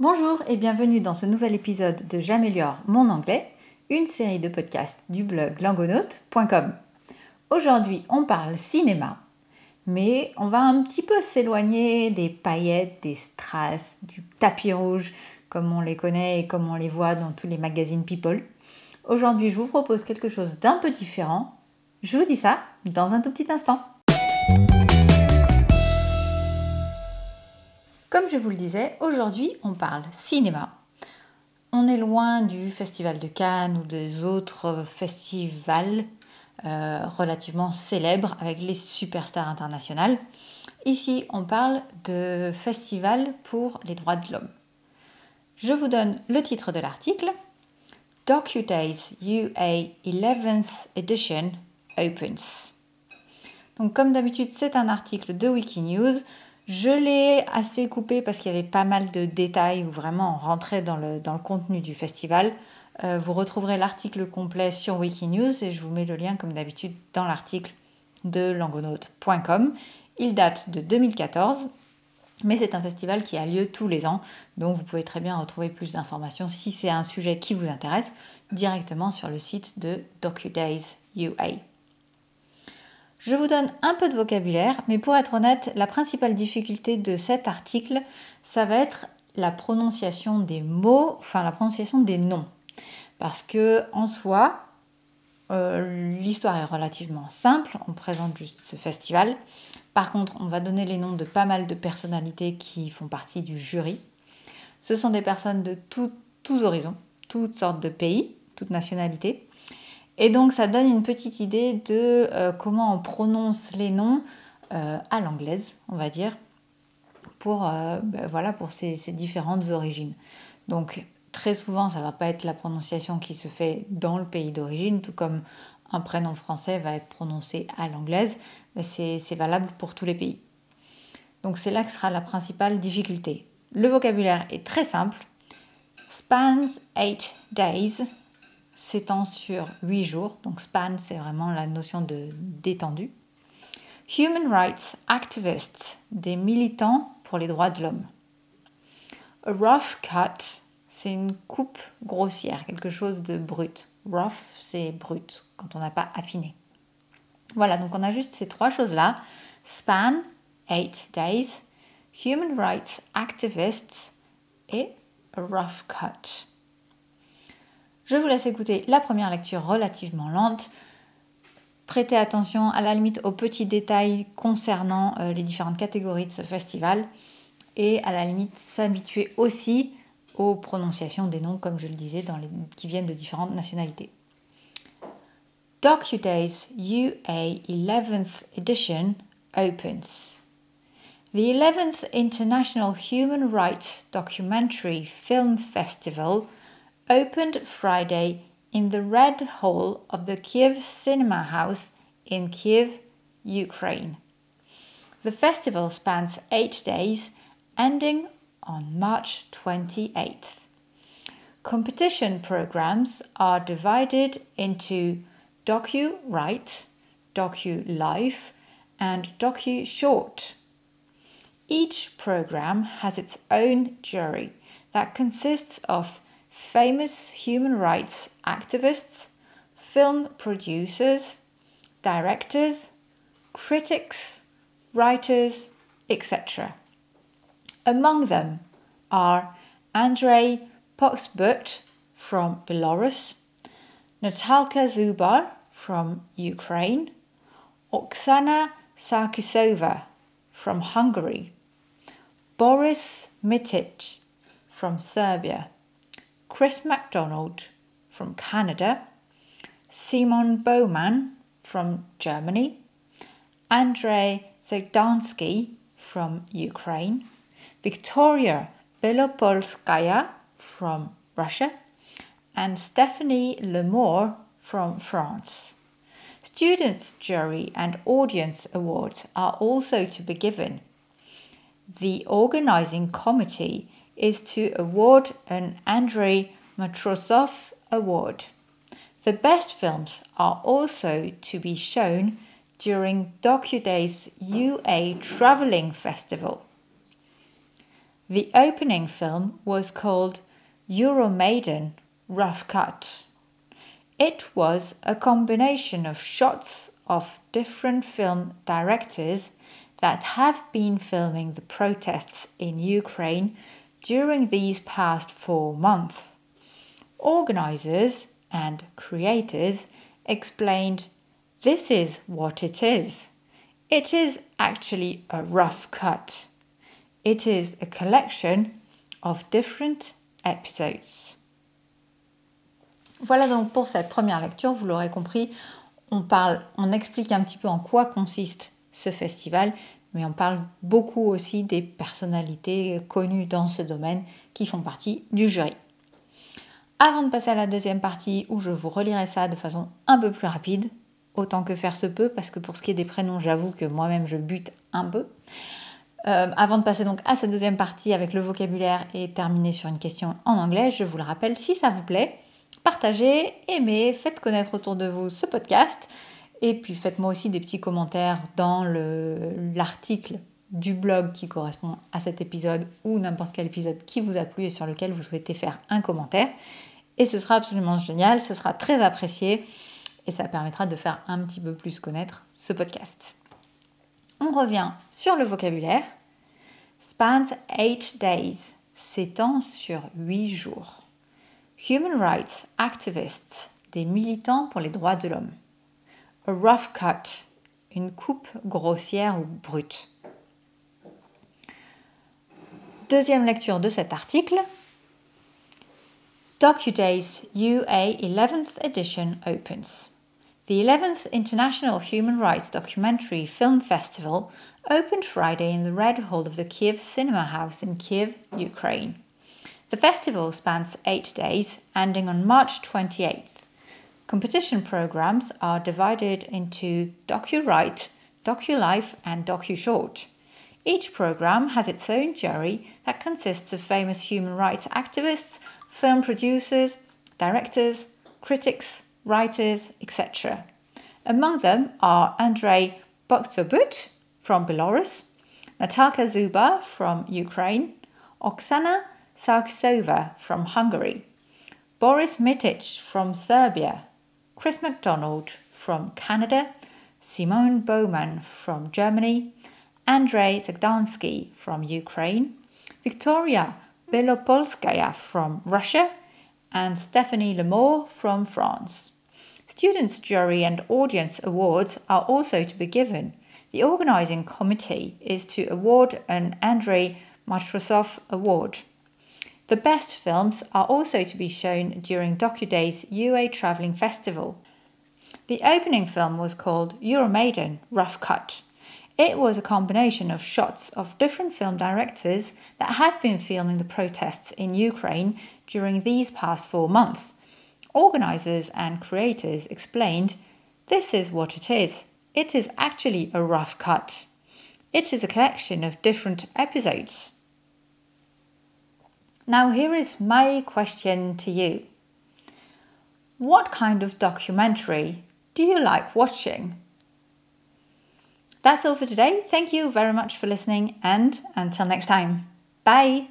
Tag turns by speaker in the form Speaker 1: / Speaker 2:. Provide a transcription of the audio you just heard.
Speaker 1: Bonjour et bienvenue dans ce nouvel épisode de J'améliore mon anglais, une série de podcasts du blog langonaute.com. Aujourd'hui, on parle cinéma, mais on va un petit peu s'éloigner des paillettes, des strass, du tapis rouge, comme on les connaît et comme on les voit dans tous les magazines People. Aujourd'hui, je vous propose quelque chose d'un peu différent. Je vous dis ça dans un tout petit instant. Comme je vous le disais, aujourd'hui on parle cinéma. On est loin du Festival de Cannes ou des autres festivals euh, relativement célèbres avec les superstars internationales. Ici, on parle de festival pour les droits de l'homme. Je vous donne le titre de l'article. DocuDays UA 11th Edition opens. Donc comme d'habitude, c'est un article de Wikinews. Je l'ai assez coupé parce qu'il y avait pas mal de détails où vraiment on rentrait dans le, contenu du festival. Euh, vous retrouverez l'article complet sur Wikinews et je vous mets le lien comme d'habitude dans l'article de langonaute.com. Il date de 2014, mais c'est un festival qui a lieu tous les ans, donc vous pouvez très bien retrouver plus d'informations si c'est un sujet qui vous intéresse directement sur le site de DocuDays UA. Je vous donne un peu de vocabulaire, mais pour être honnête, la principale difficulté de cet article, ça va être la prononciation des mots, enfin la prononciation des noms. Parce que en soi, euh, l'histoire est relativement simple, on présente juste ce festival. Par contre, on va donner les noms de pas mal de personnalités qui font partie du jury. Ce sont des personnes de tous horizons, toutes sortes de pays, toutes nationalités. Et donc ça donne une petite idée de euh, comment on prononce les noms euh, à l'anglaise, on va dire, pour, euh, ben voilà, pour ces, différentes origines. Donc très souvent, ça ne va pas être la prononciation qui se fait dans le pays d'origine, tout comme un prénom français va être prononcé à l'anglaise, c'est valable pour tous les pays. Donc c'est là que sera la principale difficulté. Le vocabulaire est très simple. Spans 8 days, s'étend sur 8 jours. Donc span, c'est vraiment la notion de détendu. Human rights activists, des militants pour les droits de l'homme. A rough cut, c'est une coupe grossière, quelque chose de brut. Rough, c'est brut, quand on n'a pas affiné. Voilà, donc on a juste ces trois choses-là. Span, 8 days, human rights activists et a rough cut. Je vous laisse écouter la première lecture relativement lente. Prêtez attention à la limite aux petits détails concernant euh, les différentes catégories de ce festival et à la limite s'habituer aussi aux prononciations des noms, comme je le disais, qui viennent de différentes nationalités. DocuDays UA 11th edition opens. The 11th International Human Rights Documentary Film Festival opened Friday in the Red Hall of the Kiev Cinema House in Kiev, Ukraine. The festival spans eight days, ending on March 28th. Competition programs are divided into Docu Right, Docu Life, and Docu Short. Each program has its own jury that consists of famous human rights activists, film producers, directors, critics, writers, etc. Among them are Andrei Poxbut from Belarus, Natalka Zubar from Ukraine, Oksana Sarkisova from Hungary, Boris Mitic from Serbia, Chris McDonald from Canada, Simon Bowman from Germany, Andrei Zagdansky from Ukraine, Victoria Belopolskaya from Russia, and Stephanie Lemore from France. Students' jury and audience awards are also to be given. The organising committee is to award an Andrei Matrosov Award. The best films are also to be shown during DocuDay's UA Travelling Festival. The opening film was called Euromaidan Rough Cut. It was a combination of shots of different film directors that have been filming the protests in Ukraine during these past four months. Organizers and creators explained this is what it is. It is actually a rough cut. It is a collection of different episodes. Voilà donc pour cette première lecture, vous l'aurez compris, on parle, on explique un petit peu en quoi consiste ce festival, mais on parle beaucoup aussi des personnalités connues dans ce domaine qui font partie du jury. Avant de passer à la deuxième partie où je vous relirai ça de façon un peu plus rapide, autant que faire se peut, parce que pour ce qui est des prénoms, j'avoue que moi-même je bute un peu. Euh, avant de passer donc à cette deuxième partie avec le vocabulaire et terminer sur une question en anglais, je vous le rappelle, si ça vous plaît, partagez, aimez, faites connaître autour de vous ce podcast. Et puis faites-moi aussi des petits commentaires dans l'article du blog qui correspond à cet épisode ou n'importe quel épisode qui vous a plu et sur lequel vous souhaitez faire un commentaire. Et ce sera absolument génial, ce sera très apprécié et ça permettra de faire un petit peu plus connaître ce podcast. On revient sur le vocabulaire. Spans 8 days, s'étend sur 8 jours. Human rights activists, des militants pour les droits de l'homme. A rough cut, une coupe grossière ou brute. Deuxième lecture de cet article. DocuDays UA 11th edition opens. The 11th International Human Rights Documentary Film Festival opened Friday in the Red Hall of the Kiev Cinema House in Kiev, Ukraine. The festival spans eight days, ending on March 28th. Competition programs are divided into DocuRight, DocuLife, and DocuShort. Each program has its own jury that consists of famous human rights activists, film producers, directors, critics, writers, etc. Among them are Andrei Boksobut from Belarus, Natalka Zuba from Ukraine, Oksana Sarksova from Hungary, Boris Mitic from Serbia, Chris McDonald from Canada, Simone Bowman from Germany, Andrei Zagdansky from Ukraine, Victoria Belopolskaya from Russia, and Stephanie Lemore from France. Students' jury and audience awards are also to be given. The organising committee is to award an Andrei Matrosov Award. The best films are also to be shown during DocuDay's UA Travelling Festival. The opening film was called Euromaidan Rough Cut. It was a combination of shots of different film directors that have been filming the protests in Ukraine during these past four months. Organisers and creators explained this is what it is. It is actually a rough cut. It is a collection of different episodes. Now, here is my question to you What kind of documentary do you like watching? That's all for today. Thank you very much for listening, and until next time, bye.